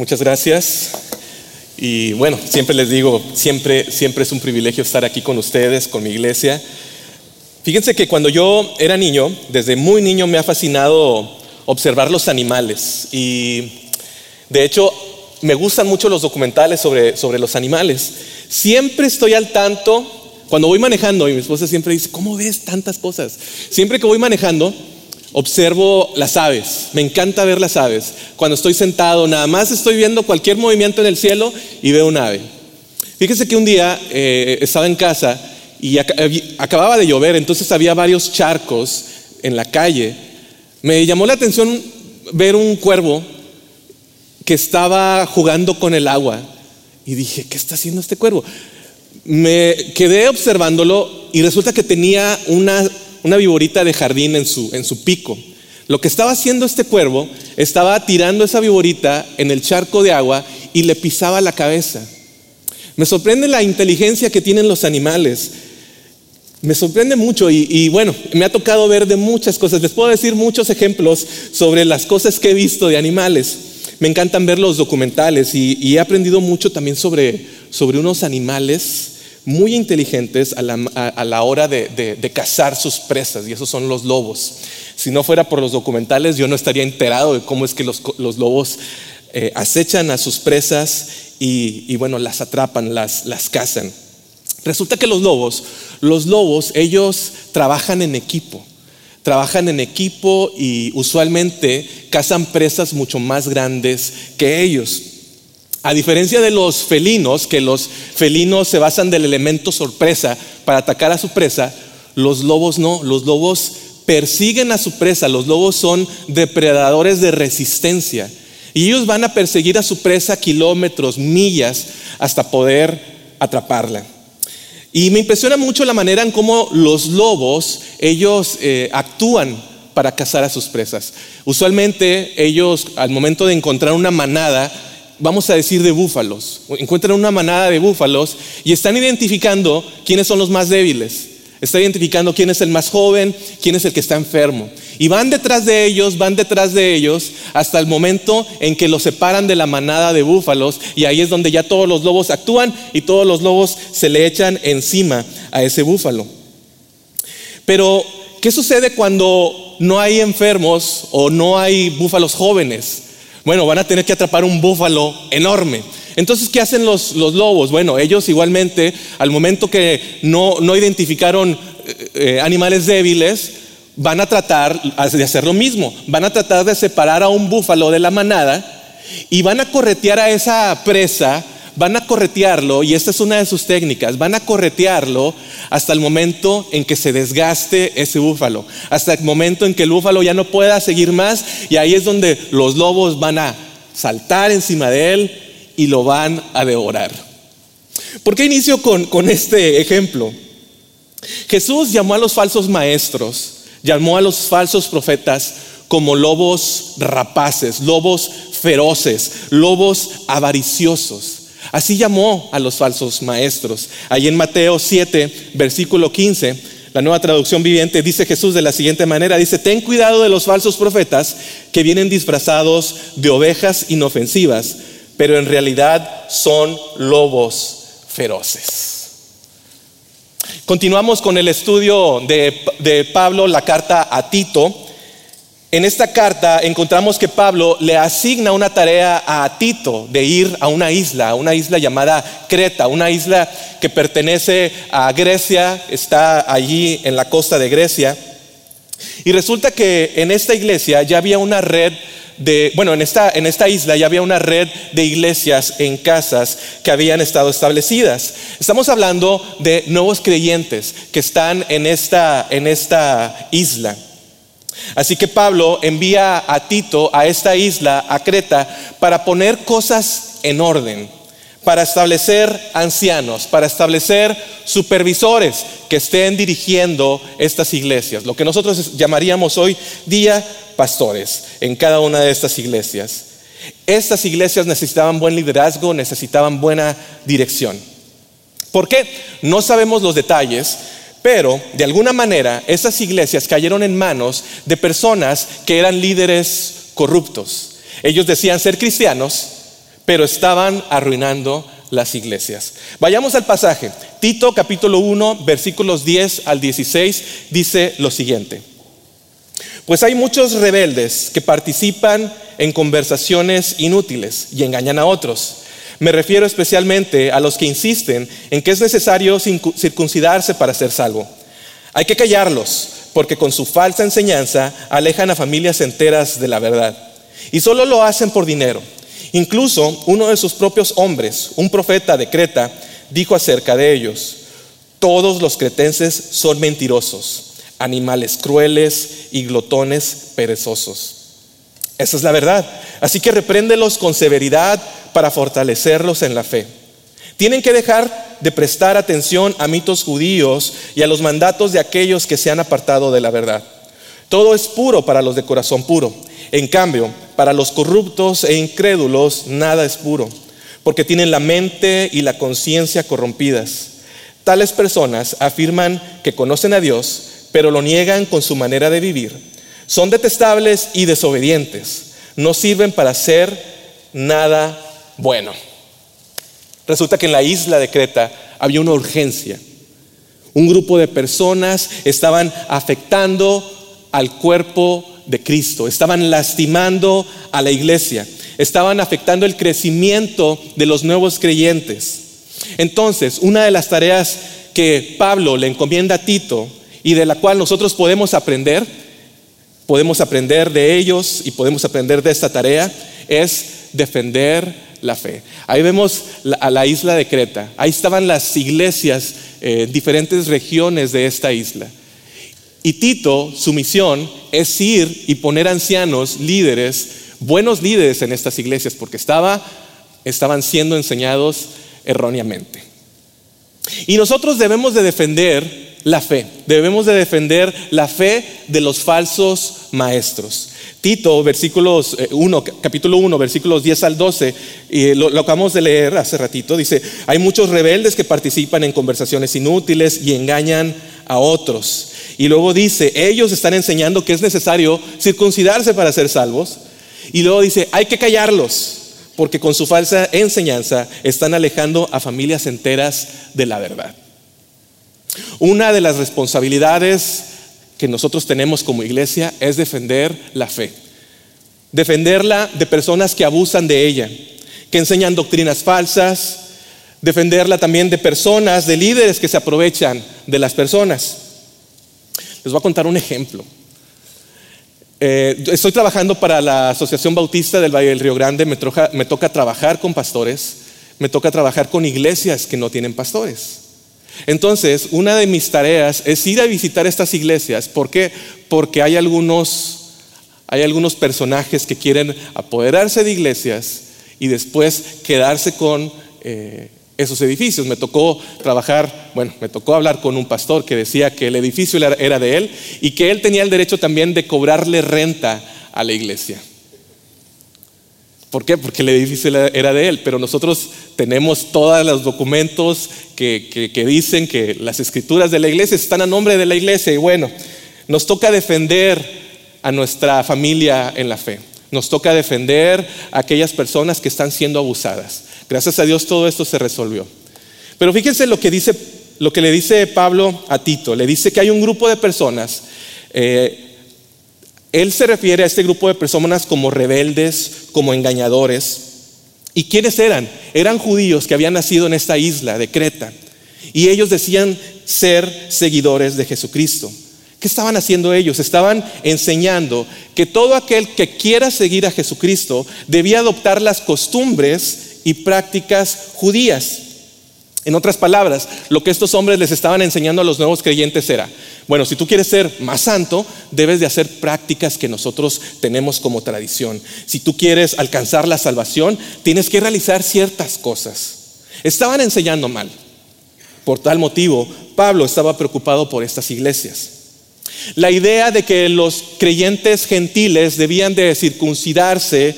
Muchas gracias. Y bueno, siempre les digo, siempre, siempre es un privilegio estar aquí con ustedes, con mi iglesia. Fíjense que cuando yo era niño, desde muy niño me ha fascinado observar los animales. Y de hecho, me gustan mucho los documentales sobre, sobre los animales. Siempre estoy al tanto, cuando voy manejando, y mi esposa siempre dice, ¿cómo ves tantas cosas? Siempre que voy manejando, observo las aves. Me encanta ver las aves. Cuando estoy sentado, nada más estoy viendo cualquier movimiento en el cielo y veo un ave. Fíjese que un día eh, estaba en casa y acababa de llover, entonces había varios charcos en la calle. Me llamó la atención ver un cuervo que estaba jugando con el agua y dije, ¿qué está haciendo este cuervo? Me quedé observándolo y resulta que tenía una, una viborita de jardín en su, en su pico. Lo que estaba haciendo este cuervo, estaba tirando esa viborita en el charco de agua y le pisaba la cabeza. Me sorprende la inteligencia que tienen los animales. Me sorprende mucho y, y, bueno, me ha tocado ver de muchas cosas. Les puedo decir muchos ejemplos sobre las cosas que he visto de animales me encantan ver los documentales y, he aprendido mucho también sobre, sobre unos animales muy inteligentes a la, hora de, cazar sus presas, y esos son los lobos. Si no fuera por los documentales, yo no estaría enterado de cómo es que los, lobos eh, acechan a sus presas y, bueno, las atrapan, las, las cazan. Resulta que los lobos, los lobos, ellos trabajan en equipo trabajan en equipo y usualmente cazan presas mucho más grandes que ellos. A diferencia de los felinos, que los felinos se basan del elemento sorpresa para atacar a su presa, los lobos no, los lobos persiguen a su presa, los lobos son depredadores de resistencia y ellos van a perseguir a su presa kilómetros, millas, hasta poder atraparla. Y me impresiona mucho la manera en cómo los lobos, ellos eh, actúan para cazar a sus presas. Usualmente ellos, al momento de encontrar una manada, vamos a decir de búfalos, encuentran una manada de búfalos y están identificando quiénes son los más débiles. Está identificando quién es el más joven, quién es el que está enfermo. Y van detrás de ellos, van detrás de ellos, hasta el momento en que los separan de la manada de búfalos. Y ahí es donde ya todos los lobos actúan y todos los lobos se le echan encima a ese búfalo. Pero, ¿qué sucede cuando no hay enfermos o no hay búfalos jóvenes? Bueno, van a tener que atrapar un búfalo enorme. Entonces, ¿qué hacen los, lobos? Bueno, ellos igualmente, al momento que no, identificaron eh, eh, animales débiles, van a tratar de hacer lo mismo, van a tratar de separar a un búfalo de la manada y van a corretear a esa presa, van a corretearlo, y esta es una de sus técnicas, van a corretearlo hasta el momento en que se desgaste ese búfalo, hasta el momento en que el búfalo ya no pueda seguir más, y ahí es donde los lobos van a saltar encima de él y lo van a devorar. ¿Por qué inicio con, este ejemplo? Jesús llamó a los falsos maestros Llamó a los falsos profetas como lobos rapaces, lobos feroces, lobos avariciosos. Así llamó a los falsos maestros. Ahí en Mateo 7, versículo 15, la nueva traducción viviente dice Jesús de la siguiente manera, dice, ten cuidado de los falsos profetas que vienen disfrazados de ovejas inofensivas, pero en realidad son lobos feroces. Continuamos con el estudio de, Pablo, la carta a Tito. En esta carta encontramos que Pablo le asigna una tarea a Tito de ir a una isla, una isla llamada Creta, una isla que pertenece a Grecia, está allí en la costa de Grecia. Y resulta que en esta iglesia ya había una red bueno, en esta, en esta isla ya había una red de iglesias en casas que habían estado establecidas. Estamos hablando de nuevos creyentes que están en esta, en esta isla. Así que Pablo envía a Tito a esta isla, a Creta, para poner cosas en orden, para establecer ancianos, para establecer supervisores que estén dirigiendo estas iglesias, lo que nosotros llamaríamos hoy día pastores en cada una de estas iglesias. Estas iglesias necesitaban buen liderazgo, necesitaban buena dirección. ¿Por qué? No sabemos los detalles, pero de alguna manera esas iglesias cayeron en manos de personas que eran líderes corruptos. Ellos decían ser cristianos, pero estaban arruinando las iglesias. Vayamos al pasaje. Tito capítulo 1, versículos 10 al 16 dice lo siguiente. Pues hay muchos rebeldes que participan en conversaciones inútiles y engañan a otros. Me refiero especialmente a los que insisten en que es necesario circuncidarse para ser salvo. Hay que callarlos, porque con su falsa enseñanza alejan a familias enteras de la verdad. Y solo lo hacen por dinero. Incluso uno de sus propios hombres, un profeta de Creta, dijo acerca de ellos, todos los cretenses son mentirosos, animales crueles y glotones perezosos. Esa es la verdad. Así que repréndelos con severidad para fortalecerlos en la fe. Tienen que dejar de prestar atención a mitos judíos y a los mandatos de aquellos que se han apartado de la verdad. Todo es puro para los de corazón puro. En cambio, para los corruptos e incrédulos nada es puro, porque tienen la mente y la conciencia corrompidas. Tales personas afirman que conocen a Dios, pero lo niegan con su manera de vivir. Son detestables y desobedientes. No sirven para hacer nada bueno. Resulta que en la isla de Creta había una urgencia. Un grupo de personas estaban afectando al cuerpo de Cristo, estaban lastimando a la iglesia, estaban afectando el crecimiento de los nuevos creyentes. Entonces, una de las tareas que Pablo le encomienda a Tito y de la cual nosotros podemos aprender, podemos aprender de ellos y podemos aprender de esta tarea, es defender la fe. Ahí vemos a la isla de Creta, ahí estaban las iglesias en eh, diferentes regiones de esta isla. Y Tito, su misión es ir y poner ancianos, líderes, buenos líderes en estas iglesias, porque estaba, estaban siendo enseñados erróneamente. Y nosotros debemos de defender la fe, debemos de defender la fe de los falsos maestros. Tito, versículos 1, eh, capítulo 1, versículos 10 al 12, y lo, lo, acabamos de leer hace ratito, dice, hay muchos rebeldes que participan en conversaciones inútiles y engañan a otros. Y luego dice, ellos están enseñando que es necesario circuncidarse para ser salvos. Y luego dice, hay que callarlos, porque con su falsa enseñanza están alejando a familias enteras de la verdad. Una de las responsabilidades que nosotros tenemos como iglesia es defender la fe. Defenderla de personas que abusan de ella, que enseñan doctrinas falsas, defenderla también de personas, de líderes que se aprovechan de las personas. Les voy a contar un ejemplo. Eh, estoy trabajando para la Asociación Bautista del Valle del Río Grande, me, me toca trabajar con pastores, me toca trabajar con iglesias que no tienen pastores. Entonces, una de mis tareas es ir a visitar estas iglesias. ¿Por qué? Porque hay algunos, hay algunos personajes que quieren apoderarse de iglesias y después quedarse con eh, esos edificios. Me tocó trabajar, bueno, me tocó hablar con un pastor que decía que el edificio era de él y que él tenía el derecho también de cobrarle renta a la iglesia. ¿Por qué? Porque el edificio era de él, pero nosotros tenemos todos los documentos que, que, dicen que las escrituras de la iglesia están a nombre de la iglesia y bueno, nos toca defender a nuestra familia en la fe, nos toca defender a aquellas personas que están siendo abusadas. Gracias a Dios todo esto se resolvió. Pero fíjense lo que, dice, lo que le dice Pablo a Tito. Le dice que hay un grupo de personas. Eh, él se refiere a este grupo de personas como rebeldes, como engañadores. ¿Y quiénes eran? Eran judíos que habían nacido en esta isla de Creta. Y ellos decían ser seguidores de Jesucristo. ¿Qué estaban haciendo ellos? Estaban enseñando que todo aquel que quiera seguir a Jesucristo debía adoptar las costumbres y prácticas judías. En otras palabras, lo que estos hombres les estaban enseñando a los nuevos creyentes era, bueno, si tú quieres ser más santo, debes de hacer prácticas que nosotros tenemos como tradición. Si tú quieres alcanzar la salvación, tienes que realizar ciertas cosas. Estaban enseñando mal. Por tal motivo, Pablo estaba preocupado por estas iglesias. La idea de que los creyentes gentiles debían de circuncidarse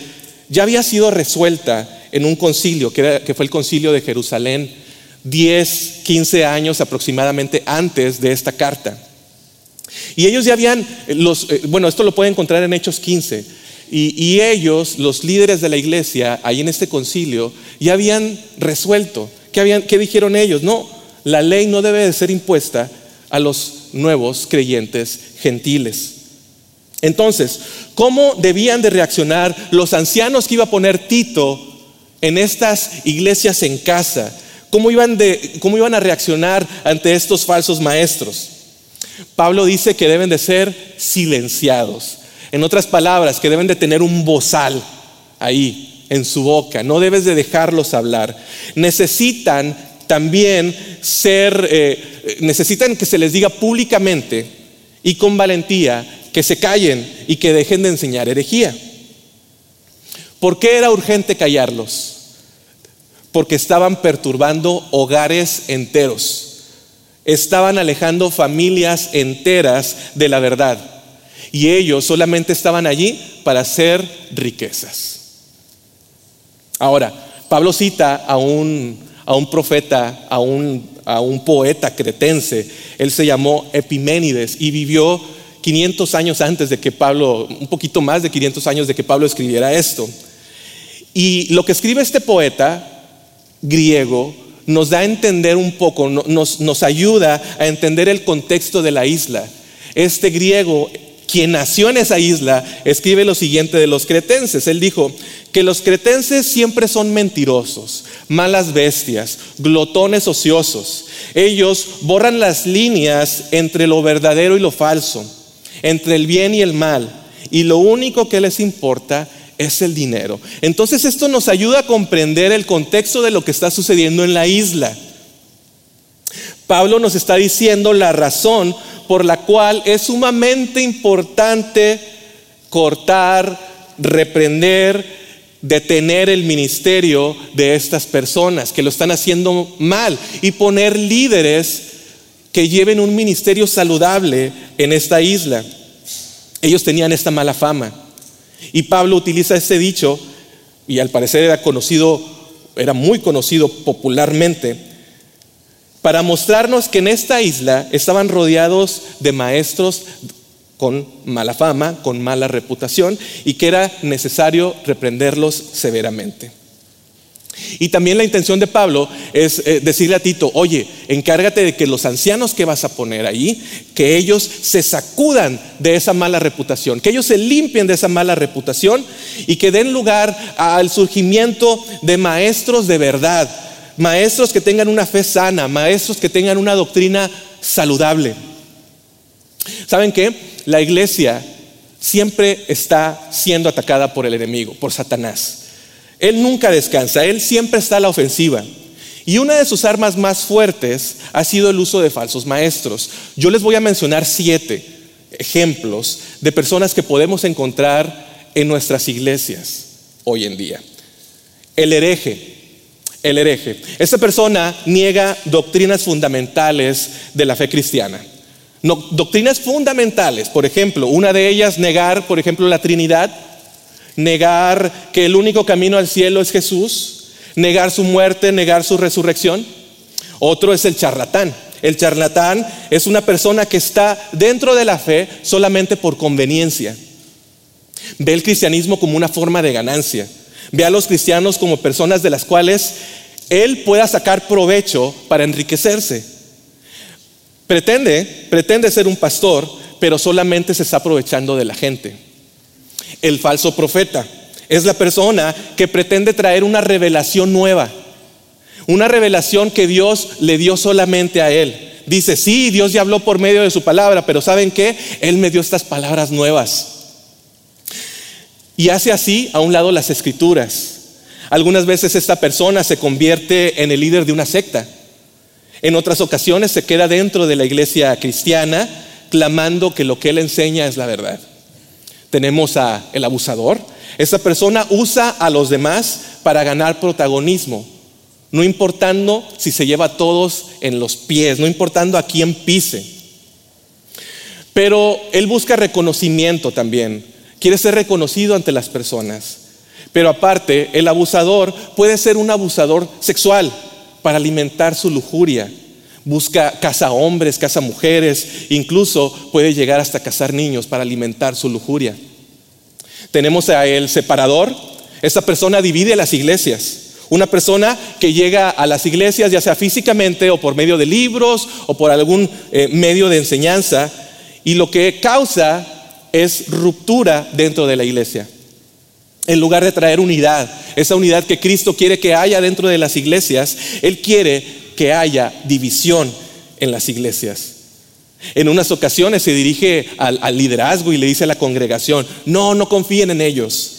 ya había sido resuelta en un concilio, que, fue el concilio de Jerusalén, 10, 15 años aproximadamente antes de esta carta. Y ellos ya habían, los, eh, bueno, esto lo pueden encontrar en Hechos 15, Y, ellos, los líderes de la iglesia, ahí en este concilio, ya habían resuelto. ¿Qué, habían, ¿Qué dijeron ellos? No, la ley no debe de ser impuesta a los nuevos creyentes gentiles. Entonces, ¿cómo debían de reaccionar los ancianos que iba a poner Tito en estas iglesias en casa? ¿Cómo iban, de, ¿Cómo iban a reaccionar ante estos falsos maestros? Pablo dice que deben de ser silenciados. En otras palabras, que deben de tener un bozal ahí en su boca. No debes de dejarlos hablar. Necesitan también ser, eh, necesitan que se les diga públicamente y con valentía que se callen y que dejen de enseñar herejía. ¿Por qué era urgente callarlos? Porque estaban perturbando hogares enteros. Estaban alejando familias enteras de la verdad. Y ellos solamente estaban allí para hacer riquezas. Ahora, Pablo cita a un, a un profeta, a un, a un poeta cretense. Él se llamó Epiménides y vivió 500 años antes de que Pablo, un poquito más de 500 años de que Pablo escribiera esto. Y lo que escribe este poeta griego nos da a entender un poco, nos, ayuda a entender el contexto de la isla. Este griego, quien nació en esa isla, escribe lo siguiente de los cretenses. Él dijo que los cretenses siempre son mentirosos, malas bestias, glotones ociosos. Ellos borran las líneas entre lo verdadero y lo falso entre el bien y el mal, y lo único que les importa es el dinero. Entonces esto nos ayuda a comprender el contexto de lo que está sucediendo en la isla. Pablo nos está diciendo la razón por la cual es sumamente importante cortar, reprender, detener el ministerio de estas personas que lo están haciendo mal y poner líderes que lleven un ministerio saludable en esta isla. Ellos tenían esta mala fama. Y Pablo utiliza este dicho, y al parecer era conocido, era muy conocido popularmente, para mostrarnos que en esta isla estaban rodeados de maestros con mala fama, con mala reputación, y que era necesario reprenderlos severamente. Y también la intención de Pablo es eh, decirle a Tito, oye, encárgate de que los ancianos que vas a poner ahí, que ellos se sacudan de esa mala reputación, que ellos se limpien de esa mala reputación y que den lugar al surgimiento de maestros de verdad, maestros que tengan una fe sana, maestros que tengan una doctrina saludable. ¿Saben qué? La iglesia siempre está siendo atacada por el enemigo, por Satanás. Él nunca descansa, Él siempre está a la ofensiva. Y una de sus armas más fuertes ha sido el uso de falsos maestros. Yo les voy a mencionar siete ejemplos de personas que podemos encontrar en nuestras iglesias hoy en día. El hereje. El hereje. Esta persona niega doctrinas fundamentales de la fe cristiana. doctrinas fundamentales, por ejemplo, una de ellas negar, por ejemplo, la Trinidad, negar que el único camino al cielo es Jesús, negar su muerte, negar su resurrección. Otro es el charlatán. El charlatán es una persona que está dentro de la fe solamente por conveniencia. Ve el cristianismo como una forma de ganancia. Ve a los cristianos como personas de las cuales él pueda sacar provecho para enriquecerse. Pretende, pretende ser un pastor, pero solamente se está aprovechando de la gente el falso profeta. Es la persona que pretende traer una revelación nueva, una revelación que Dios le dio solamente a él. Dice, sí, Dios ya habló por medio de su palabra, pero ¿saben qué? Él me dio estas palabras nuevas. Y hace así a un lado las escrituras. Algunas veces esta persona se convierte en el líder de una secta. En otras ocasiones se queda dentro de la iglesia cristiana clamando que lo que él enseña es la verdad. Tenemos a el abusador. Esa persona usa a los demás para ganar protagonismo, no importando si se lleva a todos en los pies, no importando a quién pise. Pero él busca reconocimiento también, quiere ser reconocido ante las personas. Pero aparte, el abusador puede ser un abusador sexual para alimentar su lujuria. Busca casa hombres, casa mujeres, incluso puede llegar hasta cazar niños para alimentar su lujuria. Tenemos a el separador. Esta persona divide las iglesias. Una persona que llega a las iglesias, ya sea físicamente o por medio de libros o por algún eh, medio de enseñanza, y lo que causa es ruptura dentro de la iglesia. En lugar de traer unidad, esa unidad que Cristo quiere que haya dentro de las iglesias, Él quiere que haya división en las iglesias. En unas ocasiones se dirige al, liderazgo y le dice a la congregación, no, no confíen en ellos.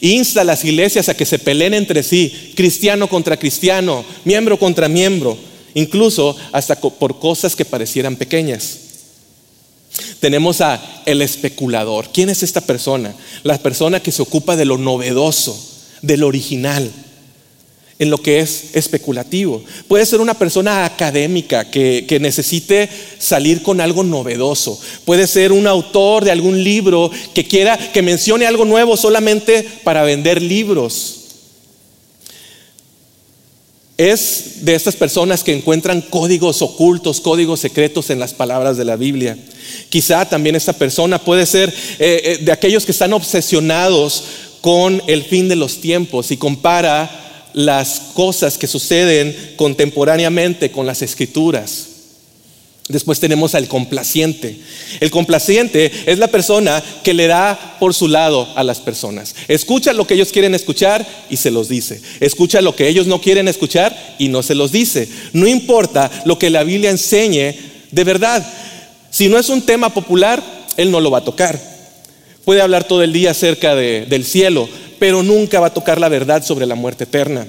Insta a las iglesias a que se peleen entre sí, cristiano contra cristiano, miembro contra miembro, incluso hasta por cosas que parecieran pequeñas. Tenemos a el especulador. ¿Quién es esta persona? La persona que se ocupa de lo novedoso, de lo original, en lo que es especulativo. Puede ser una persona académica que, que, necesite salir con algo novedoso. Puede ser un autor de algún libro que quiera que mencione algo nuevo solamente para vender libros. Es de estas personas que encuentran códigos ocultos, códigos secretos en las palabras de la Biblia. Quizá también esta persona puede ser eh, eh, de aquellos que están obsesionados con el fin de los tiempos y compara las cosas que suceden contemporáneamente con las escrituras. Después tenemos al complaciente. El complaciente es la persona que le da por su lado a las personas. Escucha lo que ellos quieren escuchar y se los dice. Escucha lo que ellos no quieren escuchar y no se los dice. No importa lo que la Biblia enseñe de verdad. Si no es un tema popular, él no lo va a tocar. Puede hablar todo el día acerca del cielo, pero nunca va a tocar la verdad sobre la muerte eterna.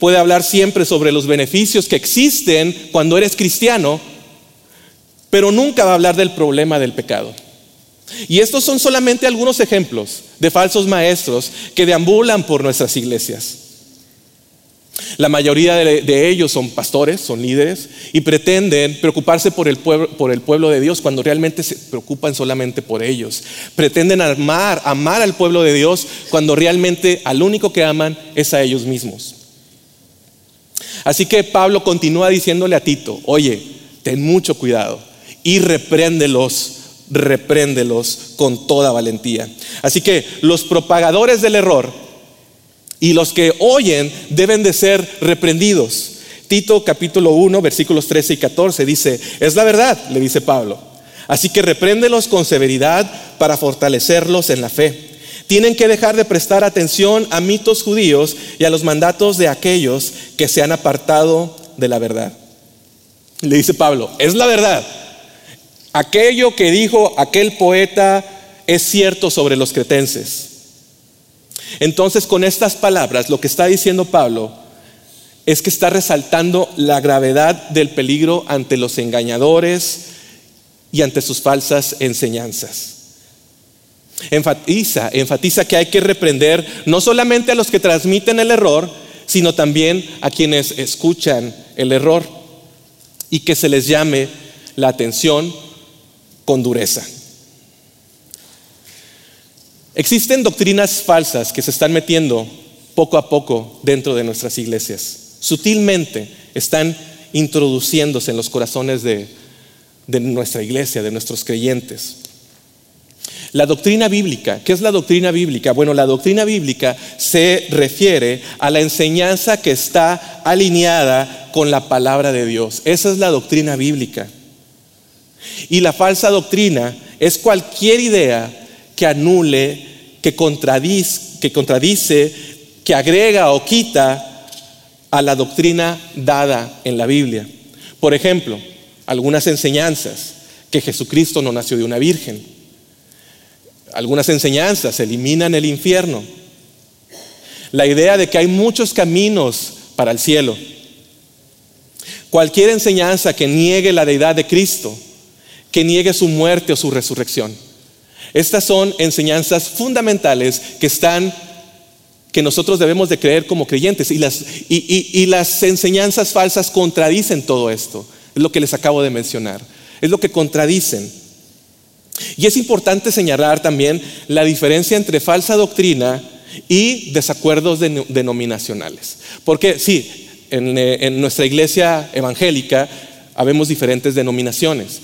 Puede hablar siempre sobre los beneficios que existen cuando eres cristiano, pero nunca va a hablar del problema del pecado. Y estos son solamente algunos ejemplos de falsos maestros que deambulan por nuestras iglesias. La mayoría de, ellos son pastores, son líderes y pretenden preocuparse por el, pueblo, por el pueblo de Dios cuando realmente se preocupan solamente por ellos. Pretenden amar, amar al pueblo de Dios cuando realmente al único que aman es a ellos mismos. Así que Pablo continúa diciéndole a Tito, oye, ten mucho cuidado y repréndelos, repréndelos con toda valentía. Así que los propagadores del error, y los que oyen deben de ser reprendidos. Tito capítulo 1 versículos 13 y 14 dice, es la verdad, le dice Pablo. Así que repréndelos con severidad para fortalecerlos en la fe. Tienen que dejar de prestar atención a mitos judíos y a los mandatos de aquellos que se han apartado de la verdad. Le dice Pablo, es la verdad. Aquello que dijo aquel poeta es cierto sobre los cretenses. Entonces, con estas palabras, lo que está diciendo Pablo es que está resaltando la gravedad del peligro ante los engañadores y ante sus falsas enseñanzas. Enfatiza, enfatiza que hay que reprender no solamente a los que transmiten el error, sino también a quienes escuchan el error y que se les llame la atención con dureza. Existen doctrinas falsas que se están metiendo poco a poco dentro de nuestras iglesias. Sutilmente están introduciéndose en los corazones de, nuestra iglesia, de nuestros creyentes. La doctrina bíblica, ¿qué es la doctrina bíblica? Bueno, la doctrina bíblica se refiere a la enseñanza que está alineada con la palabra de Dios. Esa es la doctrina bíblica. Y la falsa doctrina es cualquier idea que anule, que contradice, que contradice, que agrega o quita a la doctrina dada en la Biblia. Por ejemplo, algunas enseñanzas que Jesucristo no nació de una virgen. Algunas enseñanzas eliminan el infierno. La idea de que hay muchos caminos para el cielo. Cualquier enseñanza que niegue la deidad de Cristo, que niegue su muerte o su resurrección. Estas son enseñanzas fundamentales que están que nosotros debemos de creer como creyentes y las, y, las enseñanzas falsas contradicen todo esto. Es lo que les acabo de mencionar. Es lo que contradicen. Y es importante señalar también la diferencia entre falsa doctrina y desacuerdos denominacionales. Porque sí, en, en, nuestra iglesia evangélica habemos diferentes denominaciones.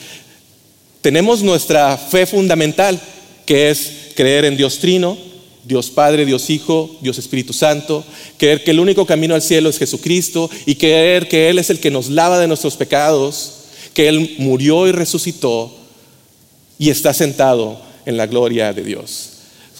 Tenemos nuestra fe fundamental, que es creer en Dios Trino, Dios Padre, Dios Hijo, Dios Espíritu Santo, creer que el único camino al cielo es Jesucristo y creer que Él es el que nos lava de nuestros pecados, que Él murió y resucitó y está sentado en la gloria de Dios.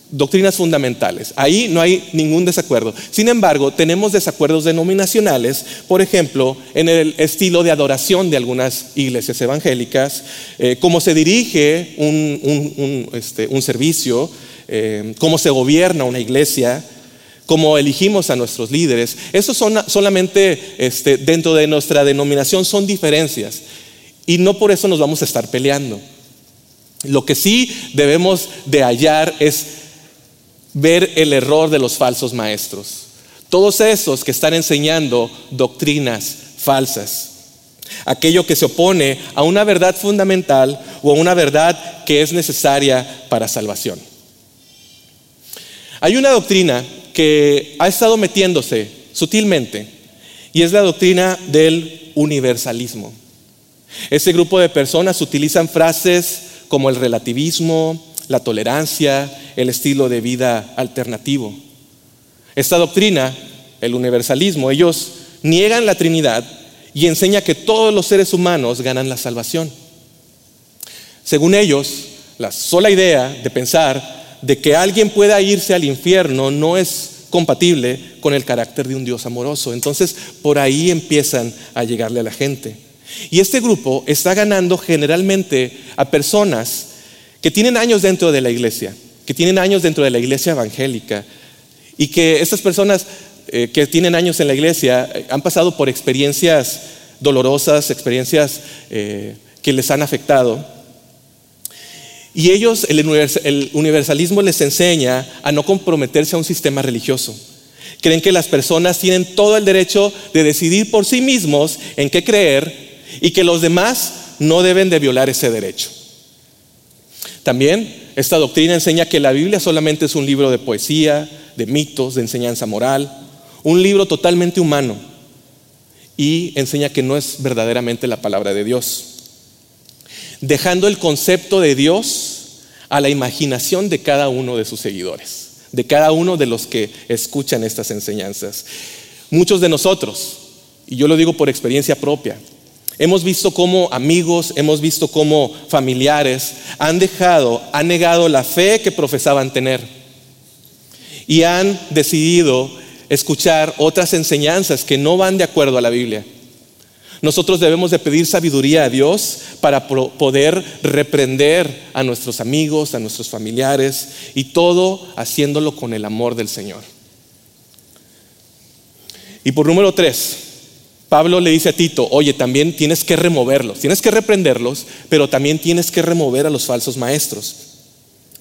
Doctrinas fundamentales. Ahí no hay ningún desacuerdo. Sin embargo, tenemos desacuerdos denominacionales, por ejemplo, en el estilo de adoración de algunas iglesias evangélicas, eh, cómo se dirige un, este, servicio, eh, cómo se gobierna una iglesia, cómo elegimos a nuestros líderes. Eso son solamente este, dentro de nuestra denominación son diferencias y no por eso nos vamos a estar peleando. Lo que sí debemos de hallar es ver el error de los falsos maestros. Todos esos que están enseñando doctrinas falsas. Aquello que se opone a una verdad fundamental o a una verdad que es necesaria para salvación. Hay una doctrina que ha estado metiéndose sutilmente y es la doctrina del universalismo. Ese grupo de personas utilizan frases como el relativismo, la tolerancia, el estilo de vida alternativo. Esta doctrina, el universalismo, ellos niegan la Trinidad y enseña que todos los seres humanos ganan la salvación. Según ellos, la sola idea de pensar de que alguien pueda irse al infierno no es compatible con el carácter de un Dios amoroso. Entonces, por ahí empiezan a llegarle a la gente. Y este grupo está ganando generalmente a personas que tienen años dentro de la iglesia, que tienen años dentro de la iglesia evangélica y que estas personas eh, que tienen años en la iglesia eh, han pasado por experiencias dolorosas, experiencias eh, que les han afectado. Y ellos, el universalismo les enseña a no comprometerse a un sistema religioso. Creen que las personas tienen todo el derecho de decidir por sí mismos en qué creer y que los demás no deben de violar ese derecho. También esta doctrina enseña que la Biblia solamente es un libro de poesía, de mitos, de enseñanza moral, un libro totalmente humano y enseña que no es verdaderamente la palabra de Dios, dejando el concepto de Dios a la imaginación de cada uno de sus seguidores, de cada uno de los que escuchan estas enseñanzas. Muchos de nosotros, y yo lo digo por experiencia propia, Hemos visto cómo amigos, hemos visto cómo familiares han dejado, han negado la fe que profesaban tener y han decidido escuchar otras enseñanzas que no van de acuerdo a la Biblia. Nosotros debemos de pedir sabiduría a Dios para poder reprender a nuestros amigos, a nuestros familiares y todo haciéndolo con el amor del Señor. Y por número tres, Pablo le dice a Tito, oye, también tienes que removerlos, tienes que reprenderlos, pero también tienes que remover a los falsos maestros.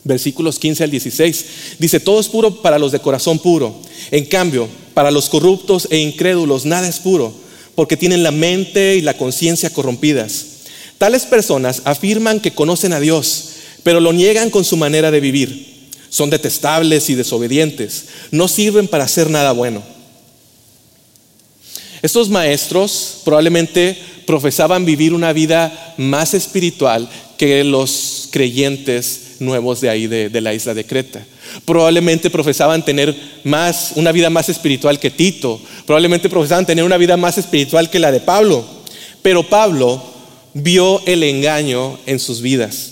Versículos 15 al 16. Dice, todo es puro para los de corazón puro. En cambio, para los corruptos e incrédulos nada es puro, porque tienen la mente y la conciencia corrompidas. Tales personas afirman que conocen a Dios, pero lo niegan con su manera de vivir. Son detestables y desobedientes. No sirven para hacer nada bueno estos maestros probablemente profesaban vivir una vida más espiritual que los creyentes nuevos de ahí, de, la isla de Creta. Probablemente profesaban tener más, una vida más espiritual que Tito. Probablemente profesaban tener una vida más espiritual que la de Pablo. Pero Pablo vio el engaño en sus vidas.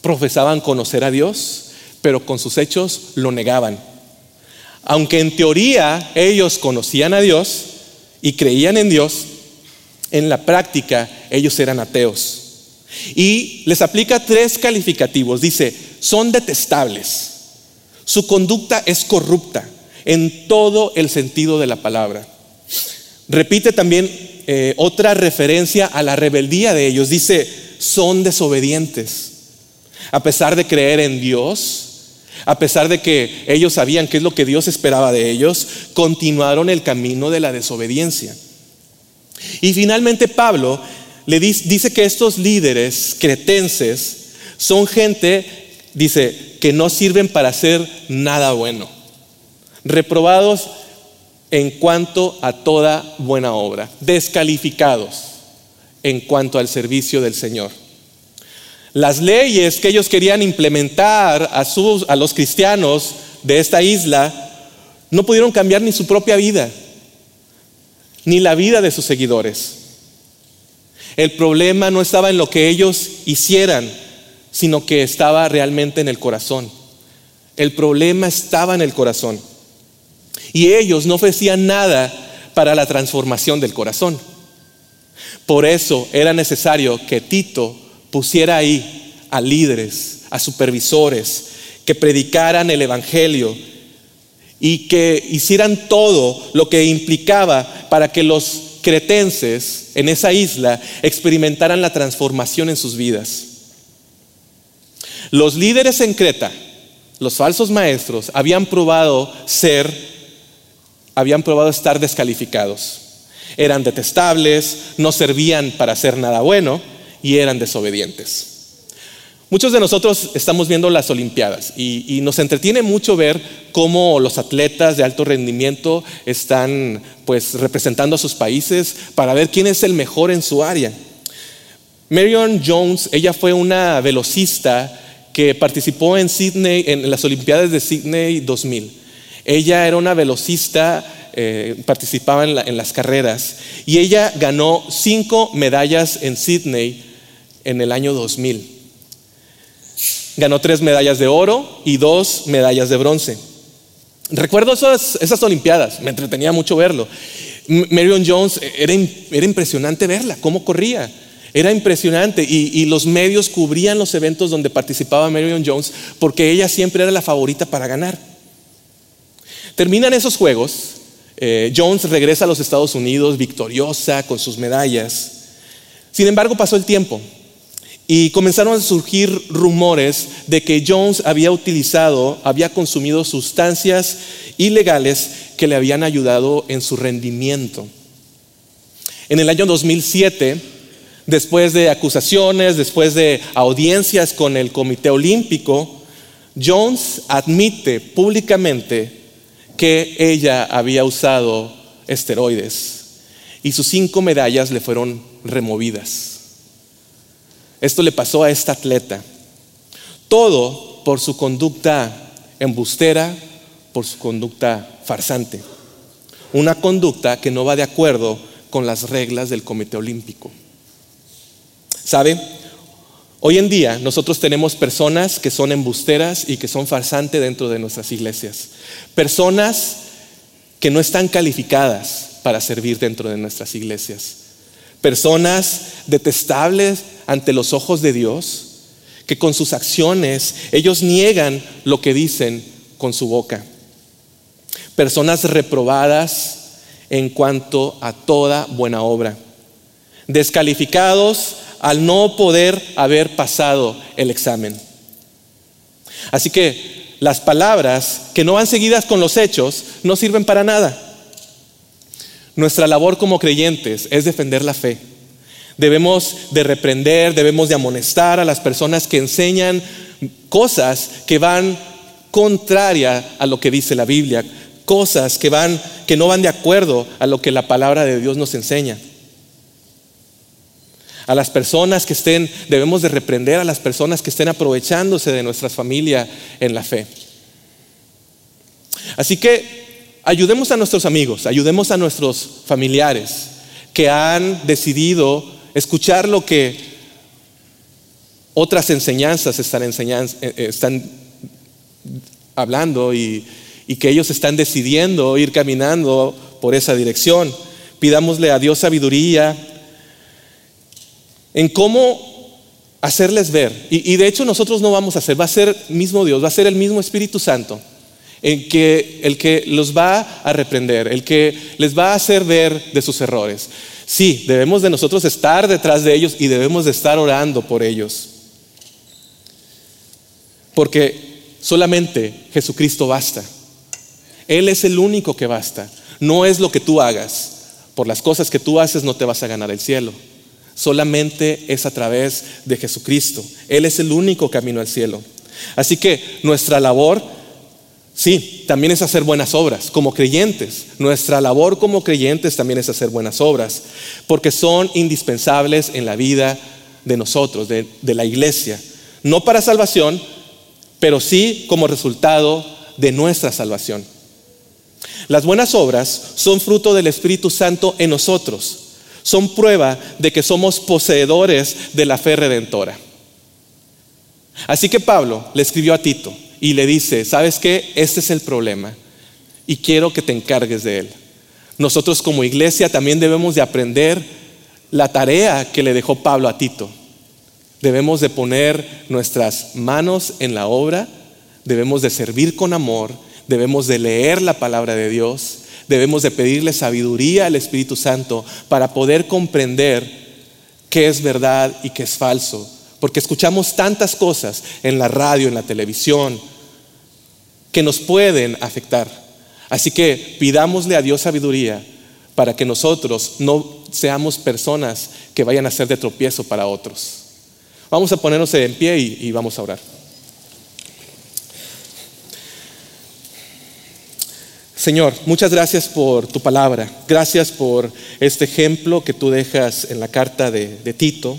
Profesaban conocer a Dios, pero con sus hechos lo negaban. Aunque en teoría ellos conocían a Dios, y creían en Dios, en la práctica ellos eran ateos. Y les aplica tres calificativos. Dice, son detestables. Su conducta es corrupta en todo el sentido de la palabra. Repite también eh, otra referencia a la rebeldía de ellos. Dice, son desobedientes. A pesar de creer en Dios, a pesar de que ellos sabían qué es lo que Dios esperaba de ellos, continuaron el camino de la desobediencia. Y finalmente Pablo le dice que estos líderes cretenses son gente, dice, que no sirven para hacer nada bueno, reprobados en cuanto a toda buena obra, descalificados en cuanto al servicio del Señor. Las leyes que ellos querían implementar a, sus, a los cristianos de esta isla no pudieron cambiar ni su propia vida, ni la vida de sus seguidores. El problema no estaba en lo que ellos hicieran, sino que estaba realmente en el corazón. El problema estaba en el corazón. Y ellos no ofrecían nada para la transformación del corazón. Por eso era necesario que Tito pusiera ahí a líderes, a supervisores, que predicaran el Evangelio y que hicieran todo lo que implicaba para que los cretenses en esa isla experimentaran la transformación en sus vidas. Los líderes en Creta, los falsos maestros, habían probado ser, habían probado estar descalificados. Eran detestables, no servían para hacer nada bueno y eran desobedientes. Muchos de nosotros estamos viendo las Olimpiadas y, nos entretiene mucho ver cómo los atletas de alto rendimiento están pues representando a sus países para ver quién es el mejor en su área. Marion Jones, ella fue una velocista que participó en Sydney, en las Olimpiadas de Sydney 2000. Ella era una velocista, eh, participaba en, en las carreras y ella ganó cinco medallas en Sydney en el año 2000. Ganó tres medallas de oro y dos medallas de bronce. Recuerdo esas, Olimpiadas, me entretenía mucho verlo. Marion Jones, eh, era, era impresionante verla, cómo corría. Era impresionante y, los medios cubrían los eventos donde participaba Marion Jones porque ella siempre era la favorita para ganar. Terminan esos juegos, eh, Jones regresa a los Estados Unidos victoriosa con sus medallas. Sin embargo, pasó el tiempo y comenzaron a surgir rumores de que Jones había utilizado, había consumido sustancias ilegales que le habían ayudado en su rendimiento. En el año 2007, después de acusaciones, después de audiencias con el Comité Olímpico, Jones admite públicamente que ella había usado esteroides y sus cinco medallas le fueron removidas. Esto le pasó a esta atleta. Todo por su conducta embustera, por su conducta farsante. Una conducta que no va de acuerdo con las reglas del Comité Olímpico. ¿Sabe? Hoy en día nosotros tenemos personas que son embusteras y que son farsantes dentro de nuestras iglesias. Personas que no están calificadas para servir dentro de nuestras iglesias. Personas detestables ante los ojos de Dios, que con sus acciones ellos niegan lo que dicen con su boca. Personas reprobadas en cuanto a toda buena obra. Descalificados al no poder haber pasado el examen. Así que las palabras que no van seguidas con los hechos no sirven para nada. Nuestra labor como creyentes es defender la fe Debemos de reprender, debemos de amonestar a las personas que enseñan cosas que van contraria a lo que dice la Biblia, cosas que van que no van de acuerdo a lo que la palabra de Dios nos enseña. A las personas que estén debemos de reprender a las personas que estén aprovechándose de nuestra familia en la fe. Así que ayudemos a nuestros amigos, ayudemos a nuestros familiares que han decidido escuchar lo que otras enseñanzas están, eh, eh, están hablando y, que ellos están decidiendo ir caminando por esa dirección. Pidámosle a Dios sabiduría en cómo hacerles ver. Y, y, de hecho nosotros no vamos a hacer, va a ser mismo Dios, va a ser el mismo Espíritu Santo, en que, el que los va a reprender, el que les va a hacer ver de sus errores. Sí, debemos de nosotros estar detrás de ellos y debemos de estar orando por ellos. Porque solamente Jesucristo basta. Él es el único que basta. No es lo que tú hagas. Por las cosas que tú haces no te vas a ganar el cielo. Solamente es a través de Jesucristo. Él es el único camino al cielo. Así que nuestra labor Sí, también es hacer buenas obras como creyentes. Nuestra labor como creyentes también es hacer buenas obras, porque son indispensables en la vida de nosotros, de, la iglesia. No para salvación, pero sí como resultado de nuestra salvación. Las buenas obras son fruto del Espíritu Santo en nosotros. Son prueba de que somos poseedores de la fe redentora. Así que Pablo le escribió a Tito y le dice, ¿sabes qué? Este es el problema y quiero que te encargues de él. Nosotros como iglesia también debemos de aprender la tarea que le dejó Pablo a Tito. Debemos de poner nuestras manos en la obra, debemos de servir con amor, debemos de leer la palabra de Dios, debemos de pedirle sabiduría al Espíritu Santo para poder comprender qué es verdad y qué es falso. Porque escuchamos tantas cosas en la radio, en la televisión, que nos pueden afectar. Así que pidámosle a Dios sabiduría para que nosotros no seamos personas que vayan a ser de tropiezo para otros. Vamos a ponernos en pie y, vamos a orar. Señor, muchas gracias por tu palabra. Gracias por este ejemplo que tú dejas en la carta de, de, Tito.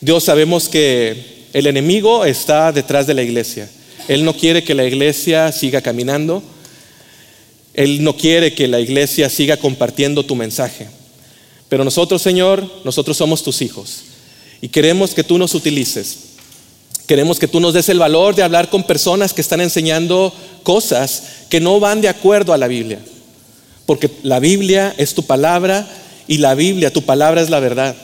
Dios, sabemos que el enemigo está detrás de la iglesia. Él no quiere que la iglesia siga caminando. Él no quiere que la iglesia siga compartiendo tu mensaje. Pero nosotros, Señor, nosotros somos tus hijos y queremos que tú nos utilices. Queremos que tú nos des el valor de hablar con personas que están enseñando cosas que no van de acuerdo a la Biblia. Porque la Biblia es tu palabra y la Biblia, tu palabra es la verdad.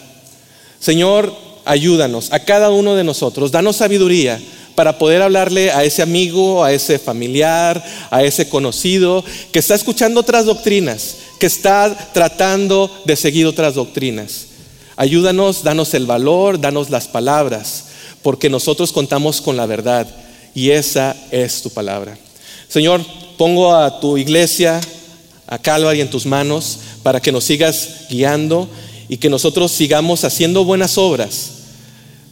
Señor, ayúdanos a cada uno de nosotros, danos sabiduría para poder hablarle a ese amigo, a ese familiar, a ese conocido que está escuchando otras doctrinas, que está tratando de seguir otras doctrinas. Ayúdanos, danos el valor, danos las palabras, porque nosotros contamos con la verdad y esa es tu palabra. Señor, pongo a tu iglesia, a Calvary en tus manos, para que nos sigas guiando y que nosotros sigamos haciendo buenas obras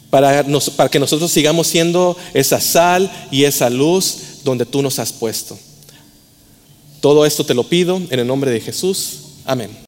para, que nosotros sigamos siendo esa sal y esa luz donde tú nos has puesto. Todo esto te lo pido en el nombre de Jesús. Amén.